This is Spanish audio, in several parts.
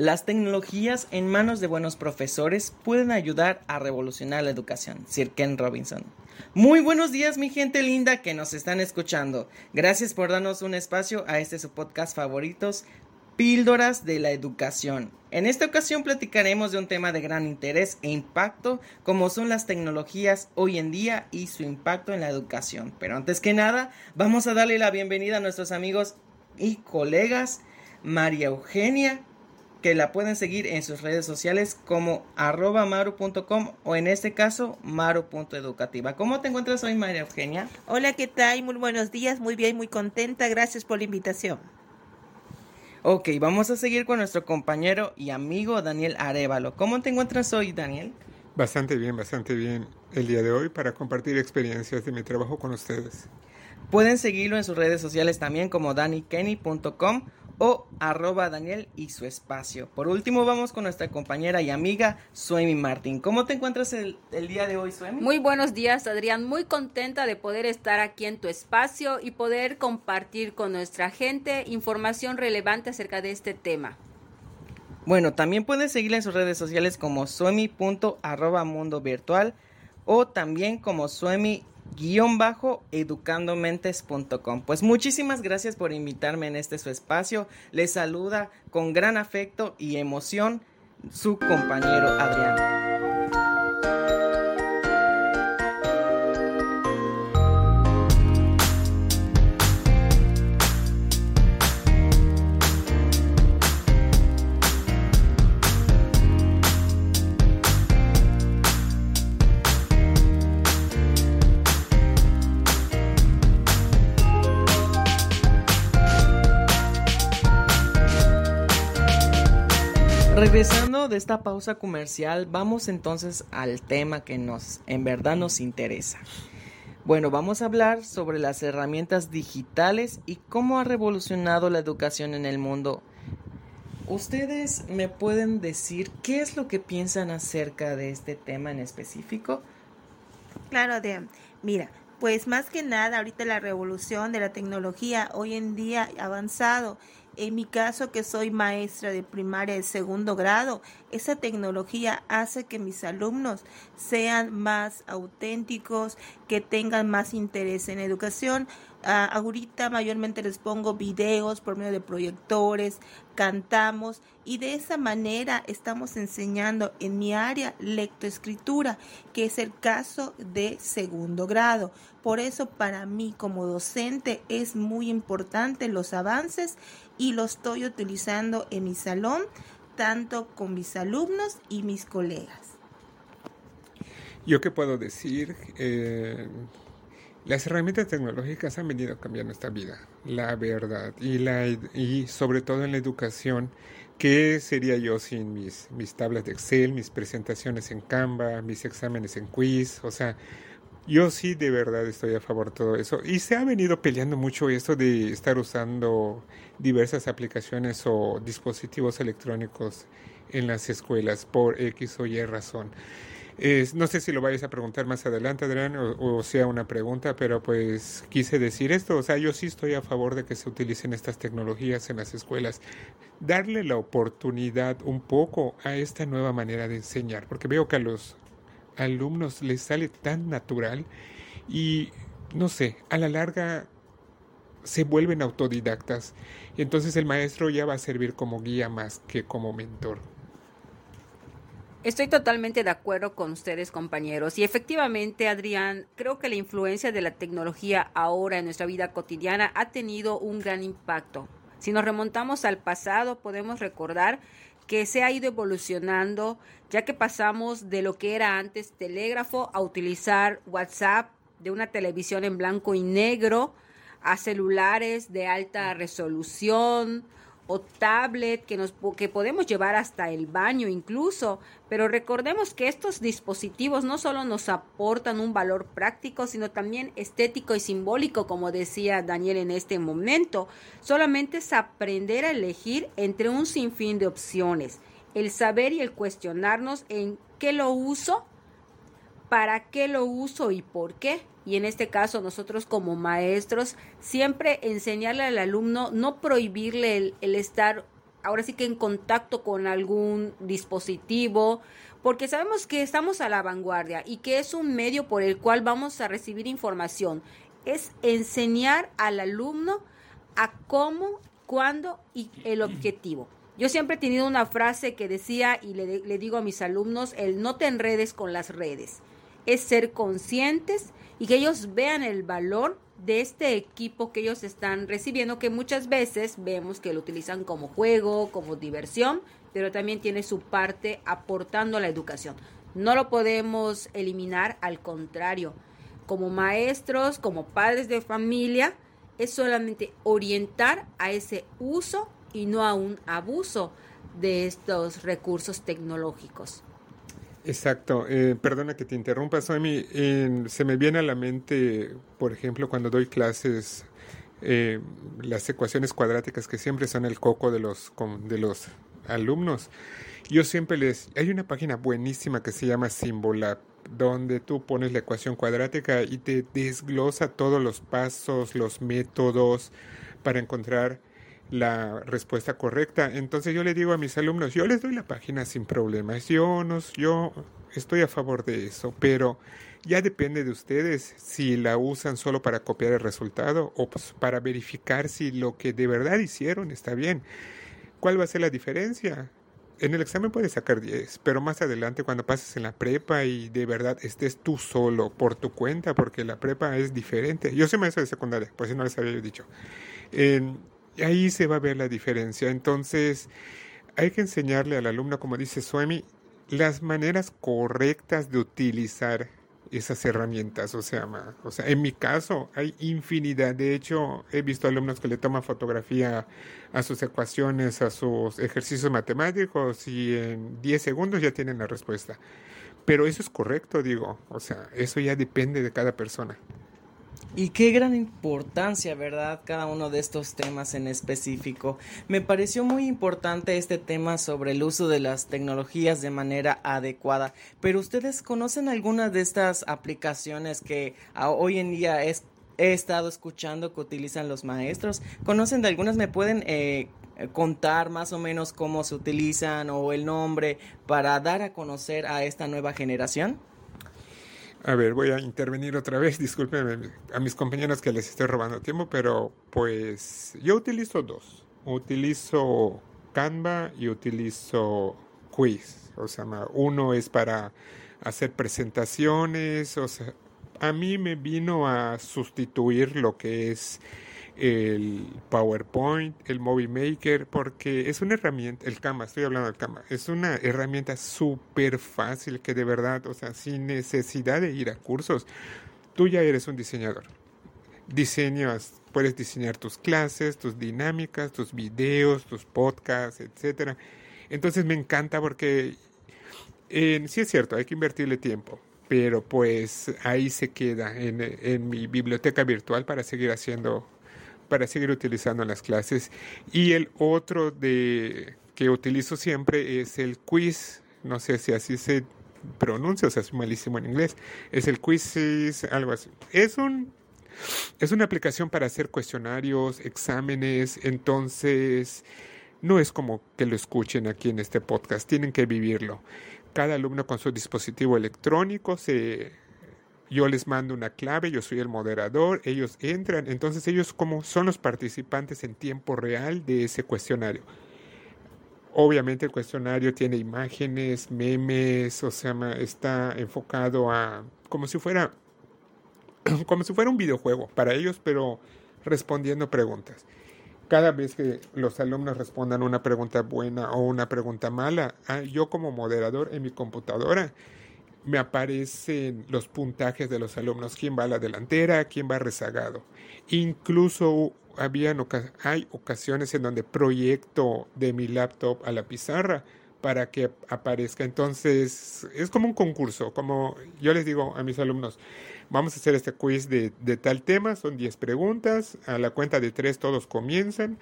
Las tecnologías en manos de buenos profesores pueden ayudar a revolucionar la educación. Sir Ken Robinson. Muy buenos días, mi gente linda que nos están escuchando. Gracias por darnos un espacio a este su podcast favoritos, Píldoras de la Educación. En esta ocasión platicaremos de un tema de gran interés e impacto como son las tecnologías hoy en día y su impacto en la educación. Pero antes que nada, vamos a darle la bienvenida a nuestros amigos y colegas María Eugenia, que la pueden seguir en sus redes sociales como arroba maru.com o en este caso maru.educativa. ¿Cómo te encuentras hoy María Eugenia? Hola, ¿qué tal? Muy buenos días, muy bien, muy contenta. Gracias por la invitación. Ok, vamos a seguir con nuestro compañero y amigo Daniel Arevalo. ¿Cómo te encuentras hoy, Daniel? Bastante bien, bastante bien el día de hoy para compartir experiencias de mi trabajo con ustedes. Pueden seguirlo en sus redes sociales también como danikenny.com o arroba Daniel y su espacio. Por último, vamos con nuestra compañera y amiga Suemi Martín. ¿Cómo te encuentras el, el, día de hoy, Suemi? Muy buenos días, Adrián. Muy contenta de poder estar aquí en tu espacio y poder compartir con nuestra gente información relevante acerca de este tema. Bueno, también puedes seguirla en sus redes sociales como suemi.arroba mundo virtual o también como suemi guion bajo educandomentes.com. Pues muchísimas gracias por invitarme en este su espacio. Les saluda con gran afecto y emoción su compañero Adrián. Regresando de esta pausa comercial, vamos entonces al tema que nos en verdad nos interesa. Bueno, vamos a hablar sobre las herramientas digitales y cómo ha revolucionado la educación en el mundo. ¿Ustedes me pueden decir qué es lo que piensan acerca de este tema en específico? Claro, de, mira, pues más que nada ahorita la revolución de la tecnología hoy en día avanzado en mi caso, que soy maestra de primaria de segundo grado, esa tecnología hace que mis alumnos sean más auténticos, que tengan más interés en educación. Ahorita mayormente les pongo videos por medio de proyectores, cantamos y de esa manera estamos enseñando en mi área lectoescritura, que es el caso de segundo grado. Por eso para mí como docente es muy importante los avances y lo estoy utilizando en mi salón, tanto con mis alumnos y mis colegas. Yo qué puedo decir, eh, las herramientas tecnológicas han venido a cambiar nuestra vida, la verdad, y, la, y sobre todo en la educación. ¿Qué sería yo sin mis, mis tablas de Excel, mis presentaciones en Canva, mis exámenes en quiz? O sea, yo sí de verdad estoy a favor de todo eso. Y se ha venido peleando mucho esto de estar usando diversas aplicaciones o dispositivos electrónicos en las escuelas por X o Y razón. no sé si lo vayas a preguntar más adelante, Adrián, o, o, sea una pregunta, pero pues quise decir esto. O sea, yo sí estoy a favor de que se utilicen estas tecnologías en las escuelas. Darle la oportunidad un poco a esta nueva manera de enseñar, porque veo que a los alumnos les sale tan natural y no sé, a la larga se vuelven autodidactas entonces el maestro ya va a servir como guía más que como mentor. Estoy totalmente de acuerdo con ustedes, compañeros. Y efectivamente, Adrián, creo que la influencia de la tecnología ahora en nuestra vida cotidiana ha tenido un gran impacto. Si nos remontamos al pasado, podemos recordar que se ha ido evolucionando, ya que pasamos de lo que era antes telégrafo a utilizar WhatsApp, de una televisión en blanco y negro, a celulares de alta resolución o tablet que, nos, que podemos llevar hasta el baño incluso. Pero recordemos que estos dispositivos no solo nos aportan un valor práctico, sino también estético y simbólico, como decía Daniel en este momento. Solamente es aprender a elegir entre un sinfín de opciones. El saber y el cuestionarnos en qué lo uso, para qué lo uso y por qué y en este caso nosotros como maestros, siempre enseñarle al alumno, no prohibirle el, estar ahora sí que en contacto con algún dispositivo, porque sabemos que estamos a la vanguardia y que es un medio por el cual vamos a recibir información. Es enseñar al alumno a cómo, cuándo y el objetivo. Yo siempre he tenido una frase que decía y le, le digo a mis alumnos, el no te enredes con las redes. Es ser conscientes y que ellos vean el valor de este equipo que ellos están recibiendo, que muchas veces vemos que lo utilizan como juego, como diversión, pero también tiene su parte aportando a la educación. No lo podemos eliminar, al contrario, como maestros, como padres de familia, es solamente orientar a ese uso y no a un abuso de estos recursos tecnológicos. Exacto. Eh, perdona que te interrumpa, Somi. se me viene a la mente, por ejemplo, cuando doy clases, eh, las ecuaciones cuadráticas que siempre son el coco de los, de los alumnos. Yo siempre les... Hay una página buenísima que se llama Symbolab, donde tú pones la ecuación cuadrática y te desglosa todos los pasos, los métodos para encontrar la respuesta correcta. Entonces yo le digo a mis alumnos, yo les doy la página sin problemas, yo, no, yo estoy a favor de eso, pero ya depende de ustedes si la usan solo para copiar el resultado o pues, para verificar si lo que de verdad hicieron está bien. ¿Cuál va a ser la diferencia? En el examen puedes sacar 10, pero más adelante cuando pases en la prepa y de verdad estés tú solo por tu cuenta, porque la prepa es diferente. Yo soy maestro de secundaria, por si no les había dicho. Ahí se va a ver la diferencia. Entonces, hay que enseñarle al alumno, como dice Suemi, las maneras correctas de utilizar esas herramientas. O sea, o sea, en mi caso hay infinidad. De hecho, he visto alumnos que le toman fotografía a sus ecuaciones, a sus ejercicios matemáticos y en 10 segundos ya tienen la respuesta. Pero eso es correcto, digo. O sea, eso ya depende de cada persona. Y qué gran importancia, ¿verdad? Cada uno de estos temas en específico. Me pareció muy importante este tema sobre el uso de las tecnologías de manera adecuada. Pero ustedes conocen algunas de estas aplicaciones que hoy en día he estado escuchando que utilizan los maestros. ¿Conocen de algunas? ¿Me pueden eh, contar más o menos cómo se utilizan o el nombre para dar a conocer a esta nueva generación? A ver, voy a intervenir otra vez. Discúlpenme a mis compañeros que les estoy robando tiempo, pero pues yo utilizo dos. Utilizo Canva y utilizo Quiz. O sea, uno es para hacer presentaciones. O sea, a mí me vino a sustituir lo que es el PowerPoint, el Movie Maker, porque es una herramienta, el Canva, estoy hablando del Canva, es una herramienta súper fácil que de verdad, o sea, sin necesidad de ir a cursos, tú ya eres un diseñador. Diseñas, puedes diseñar tus clases, tus dinámicas, tus videos, tus podcasts, etcétera. Entonces me encanta porque sí es cierto, hay que invertirle tiempo, pero pues ahí se queda en, en mi biblioteca virtual para seguir haciendo para seguir utilizando en las clases. Y el otro de que utilizo siempre es el quiz. No sé si así se pronuncia, o sea, es malísimo en inglés. Es el quiz, algo así. Es un es una aplicación para hacer cuestionarios, exámenes, entonces no es como que lo escuchen aquí en este podcast, tienen que vivirlo. Cada alumno con su dispositivo electrónico se yo les mando una clave, yo soy el moderador, ellos entran, entonces ellos como son los participantes en tiempo real de ese cuestionario. Obviamente el cuestionario tiene imágenes, memes, o sea, está enfocado a como si fuera como si fuera un videojuego para ellos, pero respondiendo preguntas. Cada vez que los alumnos respondan una pregunta buena o una pregunta mala, ah, yo como moderador en mi computadora me aparecen los puntajes de los alumnos, quién va a la delantera, quién va rezagado. Incluso habían, hay ocasiones en donde proyecto de mi laptop a la pizarra para que aparezca. Entonces, es como un concurso, como yo les digo a mis alumnos, vamos a hacer este quiz de, de tal tema, son 10 preguntas, a la cuenta de 3 todos comienzan.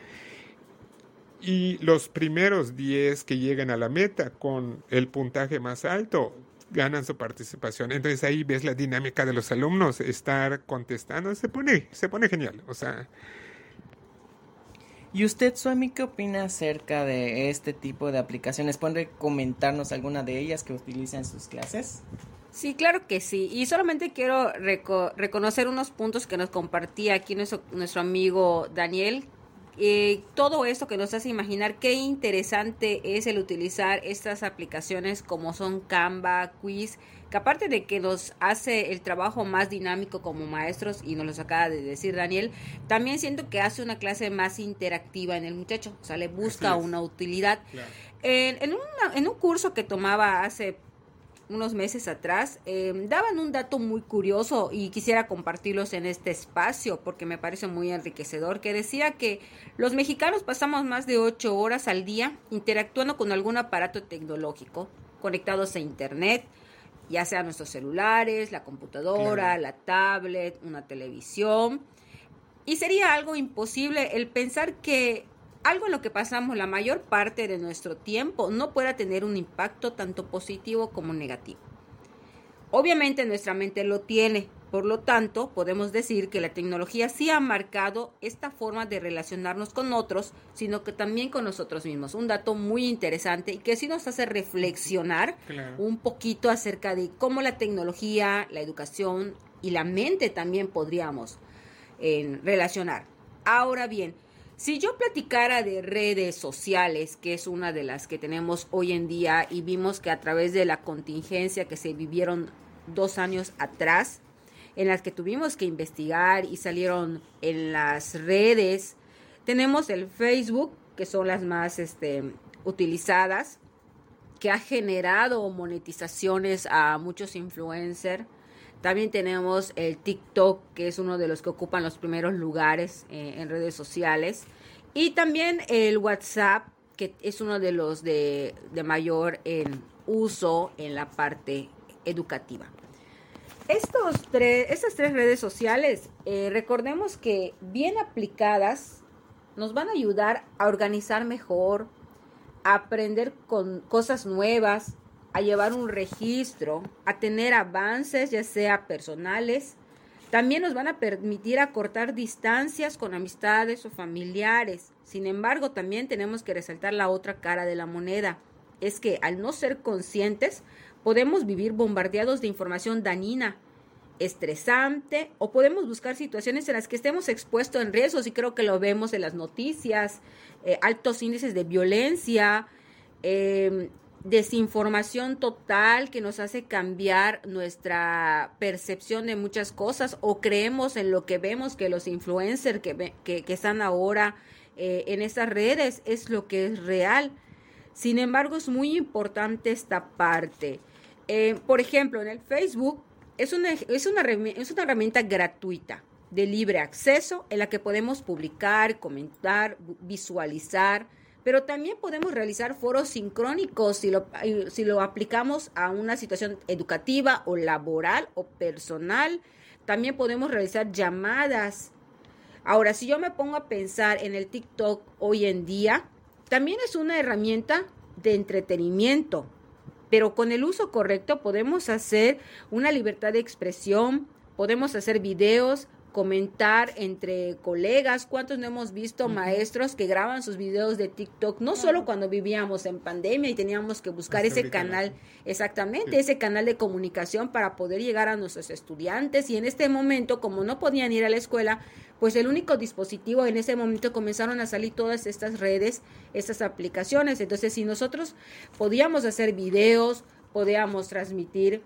Y los primeros 10 que lleguen a la meta con el puntaje más alto ganan su participación. Entonces ahí ves la dinámica de los alumnos, estar contestando, se pone, se pone genial. O sea. ¿Y usted, Suami, qué opina acerca de este tipo de aplicaciones? ¿Puede comentarnos alguna de ellas que utiliza en sus clases? Sí, claro que sí. Y solamente quiero reconocer unos puntos que nos compartía aquí nuestro, nuestro amigo Daniel. Eh, todo esto que nos hace imaginar qué interesante es el utilizar estas aplicaciones como son Canva, Quiz, que aparte de que nos hace el trabajo más dinámico como maestros, y nos lo acaba de decir Daniel, también siento que hace una clase más interactiva en el muchacho, o sea, le busca una utilidad. En, en un curso que tomaba hace unos meses atrás, eh, daban un dato muy curioso y quisiera compartirlos en este espacio porque me parece muy enriquecedor, que decía que los mexicanos pasamos más de ocho horas al día interactuando con algún aparato tecnológico, conectados a Internet, ya sea nuestros celulares, la computadora, la tablet, una televisión. Y sería algo imposible el pensar que algo en lo que pasamos la mayor parte de nuestro tiempo no pueda tener un impacto tanto positivo como negativo. Obviamente nuestra mente lo tiene, por lo tanto podemos decir que la tecnología sí ha marcado esta forma de relacionarnos con otros, sino que también con nosotros mismos. Un dato muy interesante y que sí nos hace reflexionar un poquito acerca de cómo la tecnología, la educación y la mente también podríamos eh, relacionar. Ahora bien, si yo platicara de redes sociales, que es una de las que tenemos hoy en día y vimos que a través de la contingencia que se vivieron dos años atrás, en las que tuvimos que investigar y salieron en las redes, tenemos el Facebook, que son las más este, utilizadas, que ha generado monetizaciones a muchos influencers. También tenemos el TikTok, que es uno de los que ocupan los primeros lugares eh, en redes sociales. Y también el WhatsApp, que es uno de los de, mayor en uso en la parte educativa. Estos tres, estas tres redes sociales, eh, recordemos que bien aplicadas, nos van a ayudar a organizar mejor, a aprender con cosas nuevas, a llevar un registro, a tener avances, ya sea personales. También nos van a permitir acortar distancias con amistades o familiares. Sin embargo, también tenemos que resaltar la otra cara de la moneda. Es que al no ser conscientes, podemos vivir bombardeados de información dañina, estresante, o podemos buscar situaciones en las que estemos expuestos en riesgos, y creo que lo vemos en las noticias, eh, altos índices de violencia, eh, desinformación total que nos hace cambiar nuestra percepción de muchas cosas o creemos en lo que vemos que los influencers que, que, están ahora eh, en esas redes es lo que es real. Sin embargo, es muy importante esta parte. Eh, por ejemplo, en el Facebook es una, es, una, es una herramienta gratuita de libre acceso en la que podemos publicar, comentar, visualizar, pero también podemos realizar foros sincrónicos si lo, si lo aplicamos a una situación educativa o laboral o personal. También podemos realizar llamadas. Ahora, si yo me pongo a pensar en el TikTok hoy en día, también es una herramienta de entretenimiento, pero con el uso correcto podemos hacer una libertad de expresión, podemos hacer videos, comentar entre colegas, cuántos no hemos visto maestros que graban sus videos de TikTok, no solo cuando vivíamos en pandemia y teníamos que buscar ese canal, exactamente, ese canal de comunicación para poder llegar a nuestros estudiantes. Y en este momento, como no podían ir a la escuela, pues el único dispositivo en ese momento comenzaron a salir todas estas redes, estas aplicaciones, entonces si nosotros podíamos hacer videos, podíamos transmitir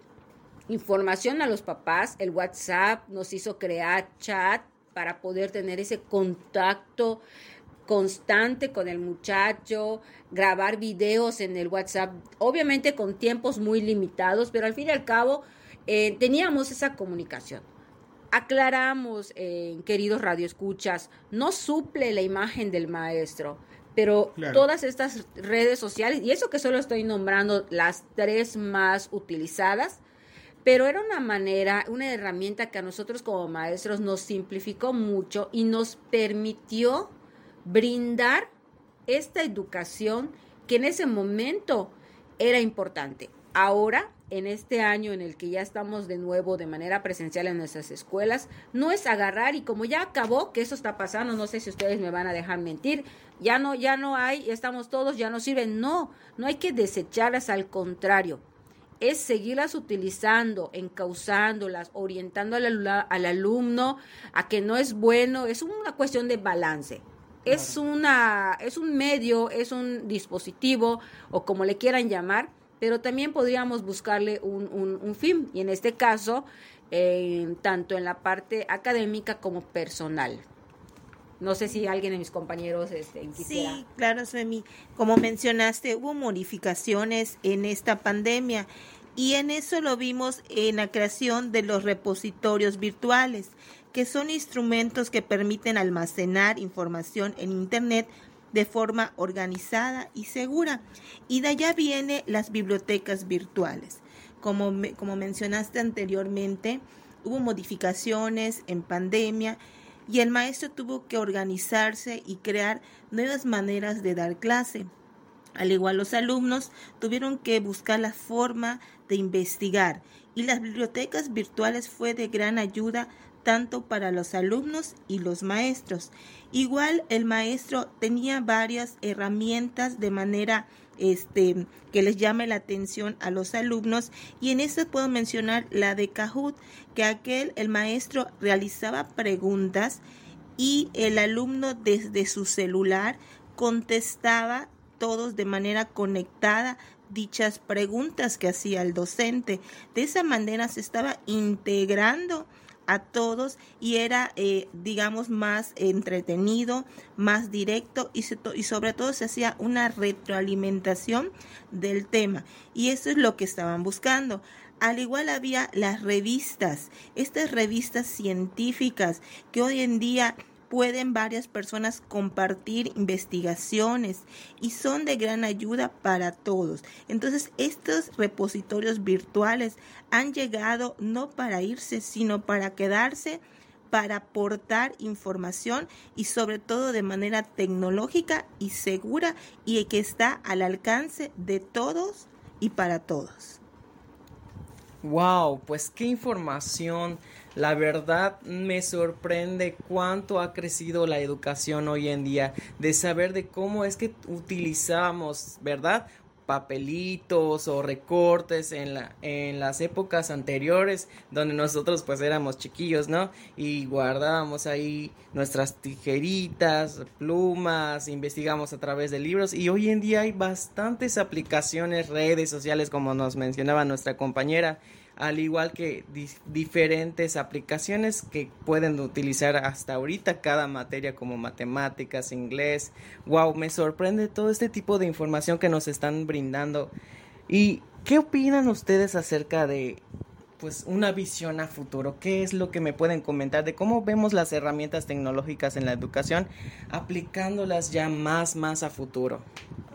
información a los papás. El WhatsApp nos hizo crear chat para poder tener ese contacto constante con el muchacho, grabar videos en el WhatsApp, obviamente con tiempos muy limitados, pero al fin y al cabo eh, teníamos esa comunicación. Aclaramos, eh, queridos radioescuchas, no suple la imagen del maestro, pero todas estas redes sociales, y eso que solo estoy nombrando las tres más utilizadas, pero era una manera, una herramienta que a nosotros como maestros nos simplificó mucho y nos permitió brindar esta educación que en ese momento era importante. ahora, en este año en el que ya estamos de nuevo de manera presencial en nuestras escuelas, no es agarrar y como ya acabó, que eso está pasando, no sé si ustedes me van a dejar mentir, ya no, ya no hay, estamos todos, ya no sirven. No, no hay que desecharlas, al contrario, es seguirlas utilizando, encauzándolas, orientando al, al alumno a que no es bueno, es una cuestión de balance es una es un medio, es un dispositivo o como le quieran llamar, pero también podríamos buscarle un, un, fin y en este caso eh, tanto en la parte académica como personal. No sé si alguien de mis compañeros este, quisiera. Sí, claro, Suemi. Como mencionaste, hubo modificaciones en esta pandemia y en eso lo vimos en la creación de los repositorios virtuales que son instrumentos que permiten almacenar información en Internet de forma organizada y segura. Y de allá vienen las bibliotecas virtuales. Como, como mencionaste anteriormente, hubo modificaciones en pandemia y el maestro tuvo que organizarse y crear nuevas maneras de dar clase. Al igual los alumnos tuvieron que buscar la forma de investigar y las bibliotecas virtuales fue de gran ayuda tanto para los alumnos y los maestros. Igual el maestro tenía varias herramientas de manera este, que les llame la atención a los alumnos y en esto puedo mencionar la de Kahoot, que aquel el maestro realizaba preguntas y el alumno desde su celular contestaba todos de manera conectada dichas preguntas que hacía el docente. De esa manera se estaba integrando a todos y era, eh, digamos, más entretenido, más directo y, y sobre todo se hacía una retroalimentación del tema. Y eso es lo que estaban buscando. Al igual había las revistas, estas revistas científicas que hoy en día pueden varias personas compartir investigaciones y son de gran ayuda para todos. Entonces, estos repositorios virtuales han llegado no para irse, sino para quedarse para aportar información y sobre todo de manera tecnológica y segura y que está al alcance de todos y para todos. Wow, pues qué información la verdad me sorprende cuánto ha crecido la educación hoy en día, de saber de cómo es que utilizábamos, ¿verdad? papelitos o recortes en, la, en las épocas anteriores donde nosotros pues éramos chiquillos, ¿no? Y guardábamos ahí nuestras tijeritas, plumas, investigamos a través de libros y hoy en día hay bastantes aplicaciones, redes sociales como nos mencionaba nuestra compañera al igual que diferentes aplicaciones que pueden utilizar hasta ahorita cada materia como matemáticas, inglés. Wow, me sorprende todo este tipo de información que nos están brindando. ¿Y qué opinan ustedes acerca de pues una visión a futuro. ¿Qué es lo que me pueden comentar de cómo vemos las herramientas tecnológicas en la educación aplicándolas ya más más a futuro?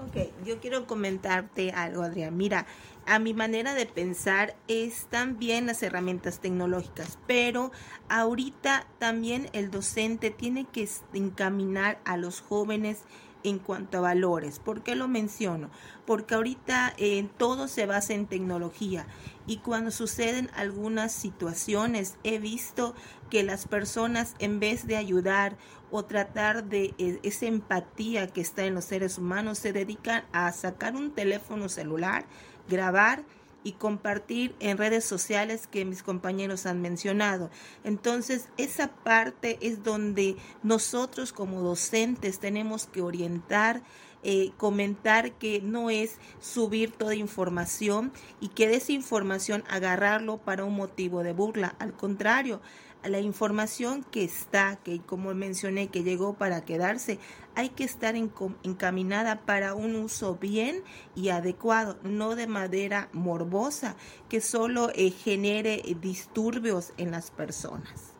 Ok, yo quiero comentarte algo, Adrián. Mira, a mi manera de pensar están bien las herramientas tecnológicas, pero ahorita también el docente tiene que encaminar a los jóvenes en cuanto a valores. ¿Por qué lo menciono? Porque ahorita eh, todo se basa en tecnología y cuando suceden algunas situaciones he visto que las personas en vez de ayudar o tratar de eh, esa empatía que está en los seres humanos se dedican a sacar un teléfono celular grabar y compartir en redes sociales que mis compañeros han mencionado. Entonces, esa parte es donde nosotros como docentes tenemos que orientar, eh, comentar que no es subir toda información y que de esa información agarrarlo para un motivo de burla. Al contrario, la información que está, que como mencioné, que llegó para quedarse, hay que estar encaminada para un uso bien y adecuado, no de madera morbosa que solo eh, genere disturbios en las personas.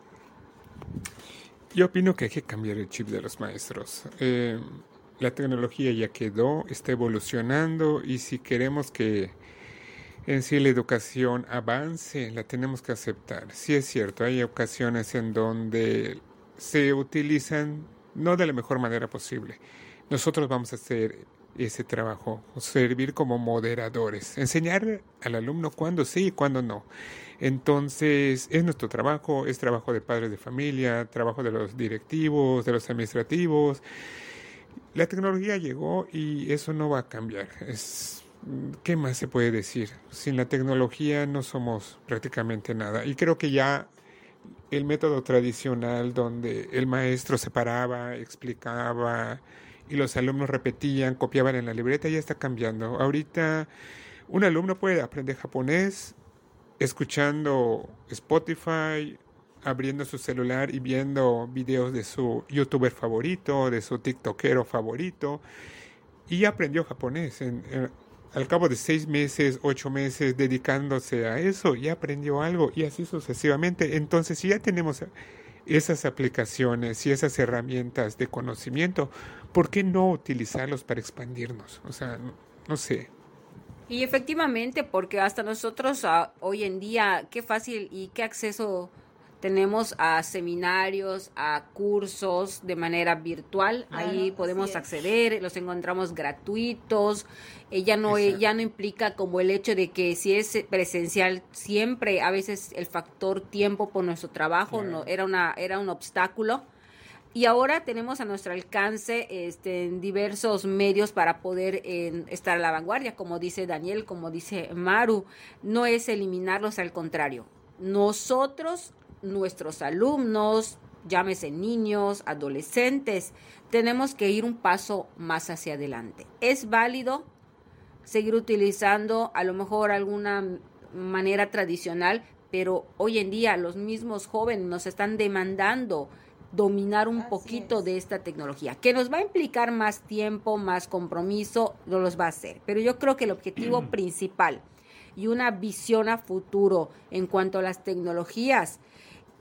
Yo opino que hay que cambiar el chip de los maestros. Eh, la tecnología ya quedó, está evolucionando y si queremos que en sí la educación avance, la tenemos que aceptar. Sí es cierto, hay ocasiones en donde se utilizan no de la mejor manera posible. Nosotros vamos a ser ese trabajo, servir como moderadores, enseñar al alumno cuándo sí y cuándo no. Entonces, es nuestro trabajo, es trabajo de padres de familia, trabajo de los directivos, de los administrativos. La tecnología llegó y eso no va a cambiar. Es, ¿Qué más se puede decir? Sin la tecnología no somos prácticamente nada. Y creo que ya el método tradicional donde el maestro se paraba, explicaba y los alumnos repetían, copiaban en la libreta, ya está cambiando. Ahorita un alumno puede aprender japonés escuchando Spotify, abriendo su celular y viendo videos de su youtuber favorito, de su tiktokero favorito, y aprendió japonés. Al cabo de seis meses, ocho meses dedicándose a eso, ya aprendió algo y así sucesivamente. Entonces, si ya tenemos esas aplicaciones y esas herramientas de conocimiento, ¿por qué no utilizarlos para expandirnos? O sea, no sé, y efectivamente, porque hasta nosotros ah, hoy en día, qué fácil y qué acceso tenemos a seminarios, a cursos de manera virtual. Ahí podemos acceder, los encontramos gratuitos. Ya no ya no implica como el hecho de que si es presencial siempre a veces el factor tiempo por nuestro trabajo no era una era un obstáculo y ahora tenemos a nuestro alcance este, en diversos medios para poder estar a la vanguardia, como dice Daniel, como dice Maru, no es eliminarlos, al contrario. Nosotros, nuestros alumnos, llámese niños, adolescentes, tenemos que ir un paso más hacia adelante. Es válido seguir utilizando a lo mejor alguna manera tradicional, pero hoy en día los mismos jóvenes nos están demandando dominar un poquito de esta tecnología, que nos va a implicar más tiempo, más compromiso, no los va a hacer. Pero yo creo que el objetivo principal y una visión a futuro en cuanto a las tecnologías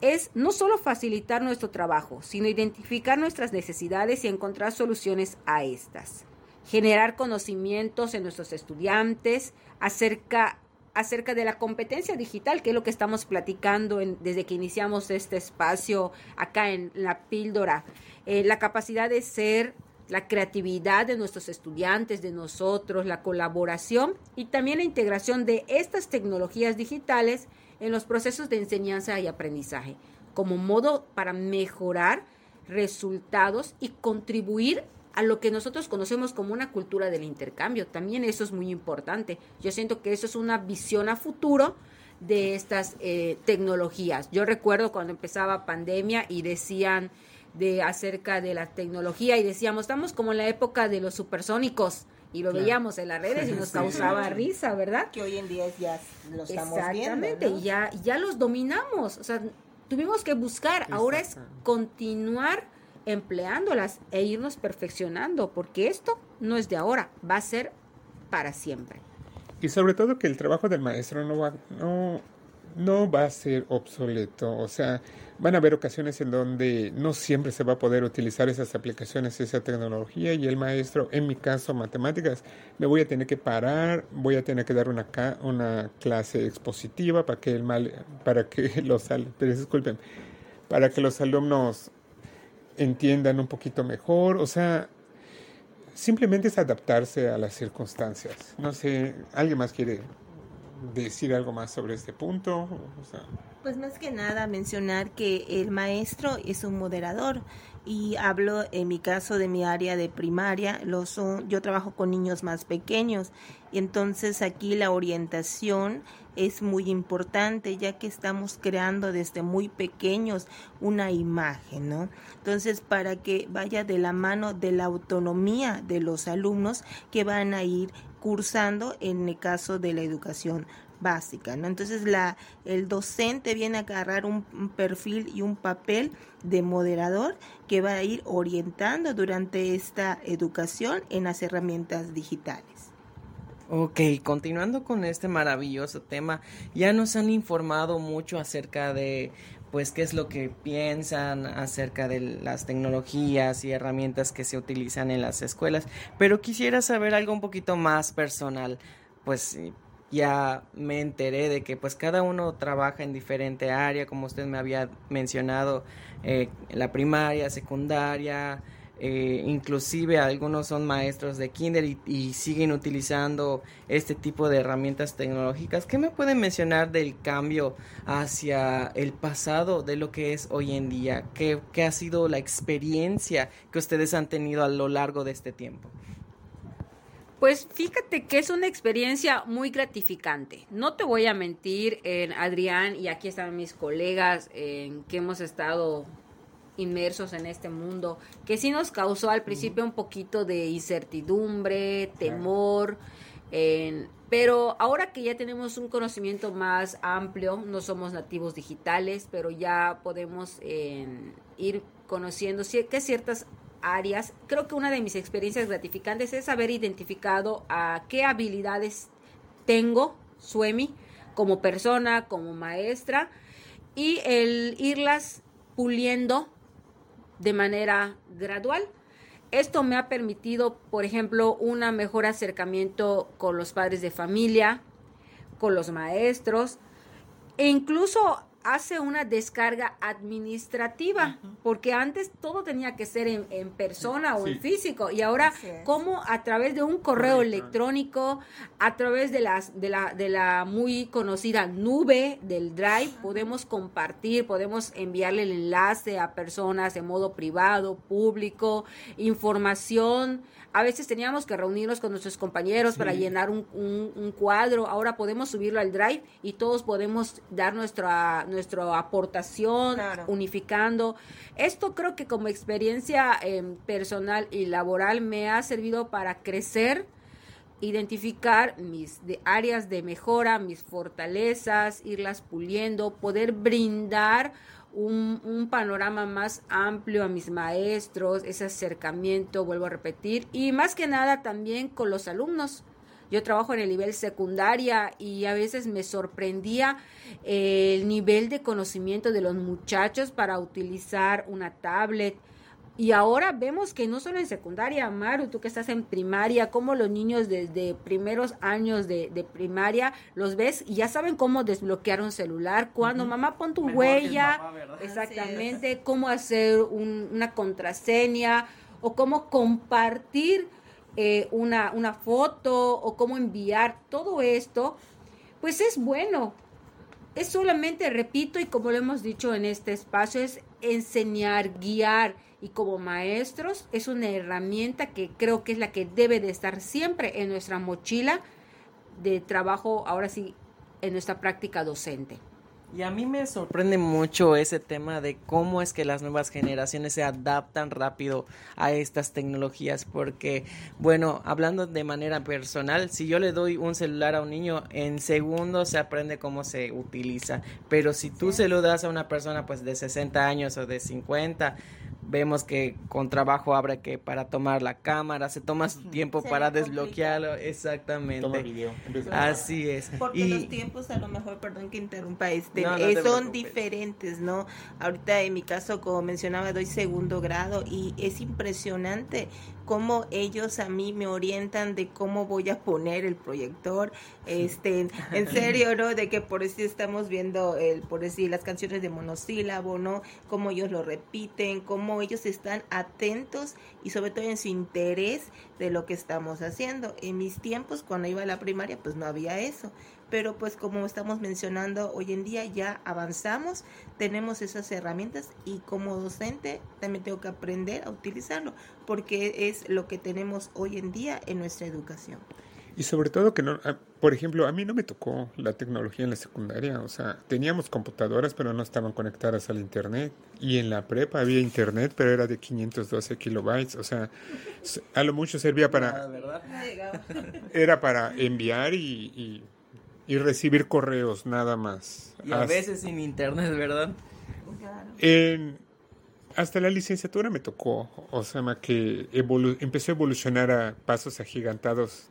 es no solo facilitar nuestro trabajo, sino identificar nuestras necesidades y encontrar soluciones a estas. Generar conocimientos en nuestros estudiantes acerca acerca de la competencia digital, que es lo que estamos platicando desde que iniciamos este espacio acá en la píldora. Eh, la capacidad de ser, la creatividad de nuestros estudiantes, de nosotros, la colaboración y también la integración de estas tecnologías digitales en los procesos de enseñanza y aprendizaje, como modo para mejorar resultados y contribuir a lo que nosotros conocemos como una cultura del intercambio. También eso es muy importante. Yo siento que eso es una visión a futuro de estas eh, tecnologías. Yo recuerdo cuando empezaba pandemia y decían de acerca de la tecnología y decíamos, estamos como en la época de los supersónicos y lo veíamos en las redes y nos causaba risa, ¿verdad? Que hoy en día ya lo estamos Exactamente, y ya, ya los dominamos, o sea, tuvimos que buscar, ahora es continuar empleándolas e irnos perfeccionando, porque esto no es de ahora, va a ser para siempre. Y sobre todo que el trabajo del maestro no va, no, no va a ser obsoleto, o sea, van a haber ocasiones en donde no siempre se va a poder utilizar esas aplicaciones, esa tecnología. Y el maestro, en mi caso matemáticas, me voy a tener que parar, voy a tener que dar una, una clase expositiva para que el mal, para que los disculpen, para que los alumnos entiendan un poquito mejor, o sea, simplemente es adaptarse a las circunstancias. No sé, ¿alguien más quiere decir algo más sobre este punto? Pues más que nada mencionar que el maestro es un moderador y hablo en mi caso de mi área de primaria, los yo trabajo con niños más pequeños y entonces aquí la orientación es muy importante ya que estamos creando desde muy pequeños una imagen, ¿no? Entonces, para que vaya de la mano de la autonomía de los alumnos que van a ir cursando en el caso de la educación básica, ¿no? Entonces la el docente viene a agarrar un, un, perfil y un papel de moderador que va a ir orientando durante esta educación en las herramientas digitales. Ok, continuando con este maravilloso tema, ya nos han informado mucho acerca de pues qué es lo que piensan acerca de las tecnologías y herramientas que se utilizan en las escuelas, pero quisiera saber algo un poquito más personal, pues ya me enteré de que pues cada uno trabaja en diferente área, como usted me había mencionado, eh, la primaria, secundaria, eh, inclusive algunos son maestros de kinder y, siguen utilizando este tipo de herramientas tecnológicas. ¿Qué me pueden mencionar del cambio hacia el pasado de lo que es hoy en día? ¿Qué, qué ha sido la experiencia que ustedes han tenido a lo largo de este tiempo? Pues fíjate que es una experiencia muy gratificante. No te voy a mentir, en Adrián, y aquí están mis colegas que hemos estado inmersos en este mundo, que sí nos causó al principio un poquito de incertidumbre, temor, pero ahora que ya tenemos un conocimiento más amplio, no somos nativos digitales, pero ya podemos ir conociendo que ciertas áreas, creo que una de mis experiencias gratificantes es haber identificado a qué habilidades tengo, Suemi, como persona, como maestra, y el irlas puliendo de manera gradual. Esto me ha permitido, por ejemplo, un mejor acercamiento con los padres de familia, con los maestros e incluso hace una descarga administrativa, porque antes todo tenía que ser en, persona o en físico, y ahora como a través de un correo electrónico, a través de, las, de, la, de la muy conocida nube del Drive, podemos compartir, podemos enviarle el enlace a personas de modo privado, público, información a veces teníamos que reunirnos con nuestros compañeros para llenar un, cuadro. Ahora podemos subirlo al Drive y todos podemos dar nuestra, nuestra aportación, unificando. Esto creo que como experiencia em, personal y laboral me ha servido para crecer identificar mis áreas de mejora, mis fortalezas, irlas puliendo, poder brindar un, panorama más amplio a mis maestros, ese acercamiento, vuelvo a repetir, y más que nada también con los alumnos. Yo trabajo en el nivel secundaria y a veces me sorprendía el nivel de conocimiento de los muchachos para utilizar una tablet, y ahora vemos que no solo en secundaria, Maru, tú que estás en primaria, como los niños desde primeros años de, primaria los ves y ya saben cómo desbloquear un celular, cuando mamá pon tu huella, exactamente, cómo hacer una contraseña o cómo compartir eh, una, una foto o cómo enviar todo esto, pues es bueno. Es solamente, repito, y como lo hemos dicho en este espacio, es enseñar, guiar y como maestros es una herramienta que creo que es la que debe de estar siempre en nuestra mochila de trabajo, ahora sí, en nuestra práctica docente. Y a mí me sorprende mucho ese tema de cómo es que las nuevas generaciones se adaptan rápido a estas tecnologías, porque, bueno, hablando de manera personal, si yo le doy un celular a un niño, en segundos se aprende cómo se utiliza, pero si tú se lo das a una persona pues de 60 años o de 50, vemos que con trabajo habrá que para tomar la cámara, se toma su tiempo para desbloquearlo, exactamente. Así es. Porque los tiempos a lo mejor, perdón que interrumpa, este, eh, son diferentes, ¿no? Ahorita en mi caso, como mencionaba, doy segundo grado y es impresionante cómo ellos a mí me orientan de cómo voy a poner el proyector, este, en serio, ¿no? De que por eso estamos viendo el, por decir, las canciones de monosílabo, ¿no? Cómo ellos lo repiten, cómo ellos están atentos y sobre todo en su interés de lo que estamos haciendo. En mis tiempos, cuando iba a la primaria, pues no había eso pero pues como estamos mencionando hoy en día ya avanzamos, tenemos esas herramientas y como docente también tengo que aprender a utilizarlo porque es lo que tenemos hoy en día en nuestra educación. Y sobre todo que no, ah, por ejemplo, a mí no me tocó la tecnología en la secundaria, o sea, teníamos computadoras pero no estaban conectadas al internet y en la prepa había internet pero era de 512 kilobytes, o sea, a lo mucho servía para... Ah, era para enviar y, y, recibir correos nada más. Y a veces sin internet, ¿verdad? En, hasta la licenciatura me tocó, o sea, que empezó a evolucionar a pasos agigantados.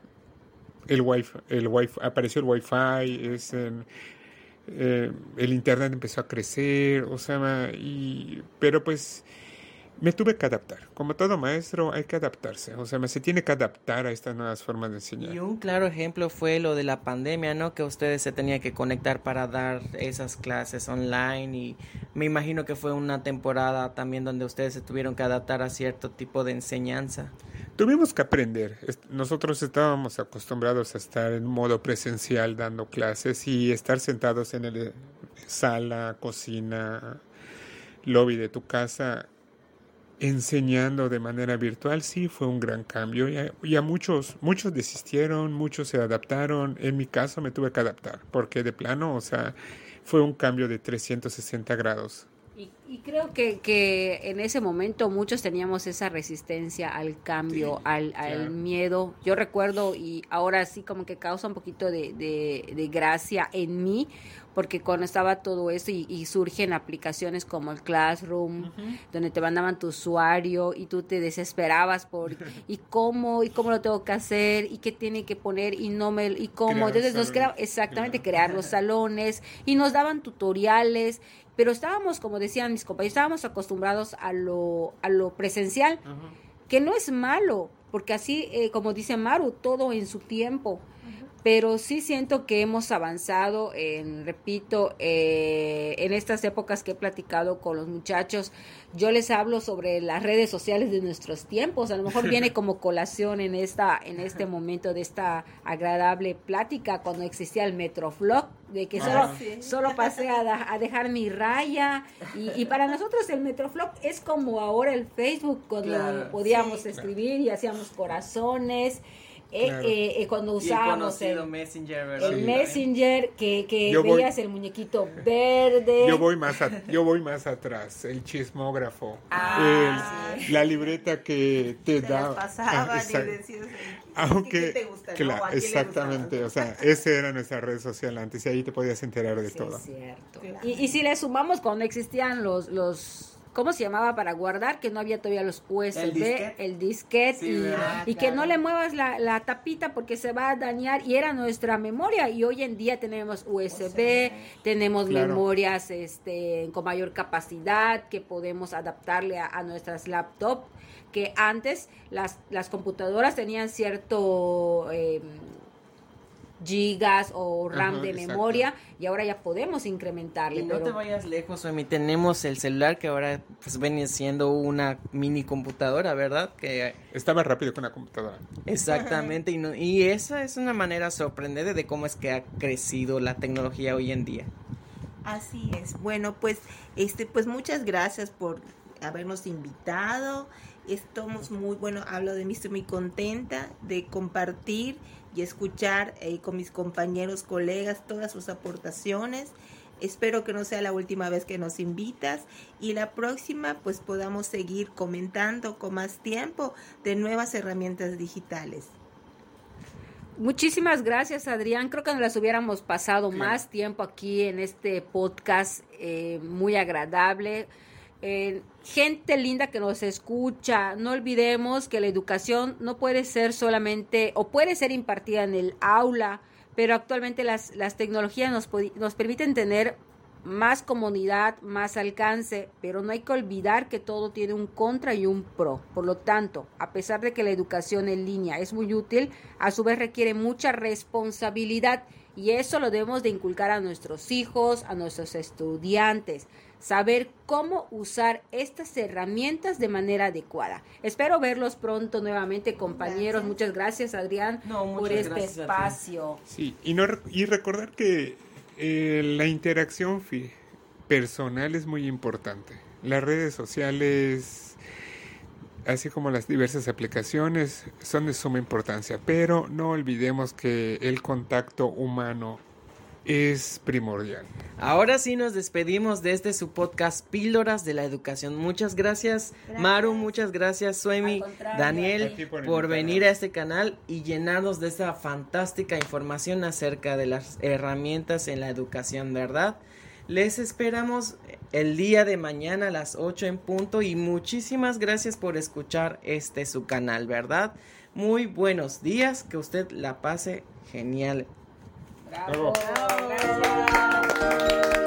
El wifi, el wifi apareció el wifi, es, eh, el internet empezó a crecer, o sea, y, pero pues me tuve que adaptar. Como todo maestro, hay que adaptarse. O sea, se tiene que adaptar a estas nuevas formas de enseñar. Y un claro ejemplo fue lo de la pandemia, ¿no? Que ustedes se tenían que conectar para dar esas clases online y me imagino que fue una temporada también donde ustedes se tuvieron que adaptar a cierto tipo de enseñanza. Tuvimos que aprender. Nosotros estábamos acostumbrados a estar en modo presencial dando clases y estar sentados en la sala, cocina, lobby de tu casa enseñando de manera virtual sí fue un gran cambio. Y a, muchos muchos desistieron muchos se adaptaron. En mi caso me tuve que adaptar porque de plano o sea fue un cambio de 360 grados creo que, que, en ese momento muchos teníamos esa resistencia al cambio, al, al miedo. Yo recuerdo, y ahora sí como que causa un poquito de, de, gracia en mí, porque cuando estaba todo eso y, surgen aplicaciones como el Classroom, donde te mandaban tu usuario y tú te desesperabas por y cómo y cómo lo tengo que hacer y qué tiene que poner y no me y cómo. Entonces nos creaba exactamente crear los salones y nos daban tutoriales pero estábamos, como decían mis compañeros, estábamos acostumbrados a lo, a lo presencial, que no es malo, porque así, eh, como dice Maru, todo en su tiempo pero sí siento que hemos avanzado en, repito, eh, en estas épocas que he platicado con los muchachos, yo les hablo sobre las redes sociales de nuestros tiempos, a lo mejor viene como colación en esta, en este momento de esta agradable plática cuando existía el Metroflog, de que solo, solo pasé a, dejar mi raya. Y, para nosotros el Metroflog es como ahora el Facebook cuando podíamos escribir y hacíamos corazones. Eh, eh, eh, cuando usábamos el, Messenger, el Messenger que, que veías el muñequito verde. Yo voy más yo voy más atrás, el chismógrafo, ah, la libreta que te, da. Ah, aunque ¿qué te exactamente, o sea, esa era nuestra red social antes y ahí te podías enterar de todo. cierto. Y, y si le sumamos cuando existían los los ¿cómo se llamaba para guardar? Que no había todavía los USB, el disquete, y, que no le muevas la, tapita porque se va a dañar y era nuestra memoria. Y hoy en día tenemos USB, tenemos memorias este, con mayor capacidad que podemos adaptarle a, nuestras laptops que antes las, las computadoras tenían cierto eh, gigas o RAM de memoria y ahora ya podemos incrementarle. Y no te vayas lejos, Omi, tenemos el celular que ahora pues viene siendo una mini computadora, ¿verdad? Que está más rápido que una computadora. Exactamente, y, y esa es una manera sorprendente de cómo es que ha crecido la tecnología hoy en día. Así es. Bueno, pues este pues muchas gracias por habernos invitado. Estamos muy, bueno, hablo de mí, estoy muy contenta de compartir y escuchar eh, con mis compañeros, colegas, todas sus aportaciones. Espero que no sea la última vez que nos invitas y la próxima pues podamos seguir comentando con más tiempo de nuevas herramientas digitales. Muchísimas gracias Adrián, creo que nos las hubiéramos pasado más tiempo aquí en este podcast eh, muy agradable. Eh, gente linda que nos escucha, no olvidemos que la educación no puede ser solamente o puede ser impartida en el aula, pero actualmente las, las tecnologías nos, nos permiten tener más comunidad, más alcance, pero no hay que olvidar que todo tiene un contra y un pro. Por lo tanto, a pesar de que la educación en línea es muy útil, a su vez requiere mucha responsabilidad y eso lo debemos de inculcar a nuestros hijos, a nuestros estudiantes saber cómo usar estas herramientas de manera adecuada. Espero verlos pronto nuevamente, compañeros. Muchas gracias, Adrián, por este espacio. Sí, y, no, y recordar que eh, la interacción personal es muy importante. Las redes sociales, así como las diversas aplicaciones, son de suma importancia, pero no olvidemos que el contacto humano es primordial. Ahora sí nos despedimos desde su podcast Píldoras de la Educación. Muchas gracias, Maru, muchas gracias Suemi, Daniel por, venir a este canal y llenarnos de esta fantástica información acerca de las herramientas en la educación, ¿verdad? Les esperamos el día de mañana a las 8 en punto y muchísimas gracias por escuchar este su canal, ¿verdad? Muy buenos días, que usted la pase genial. Bravo. Gracias.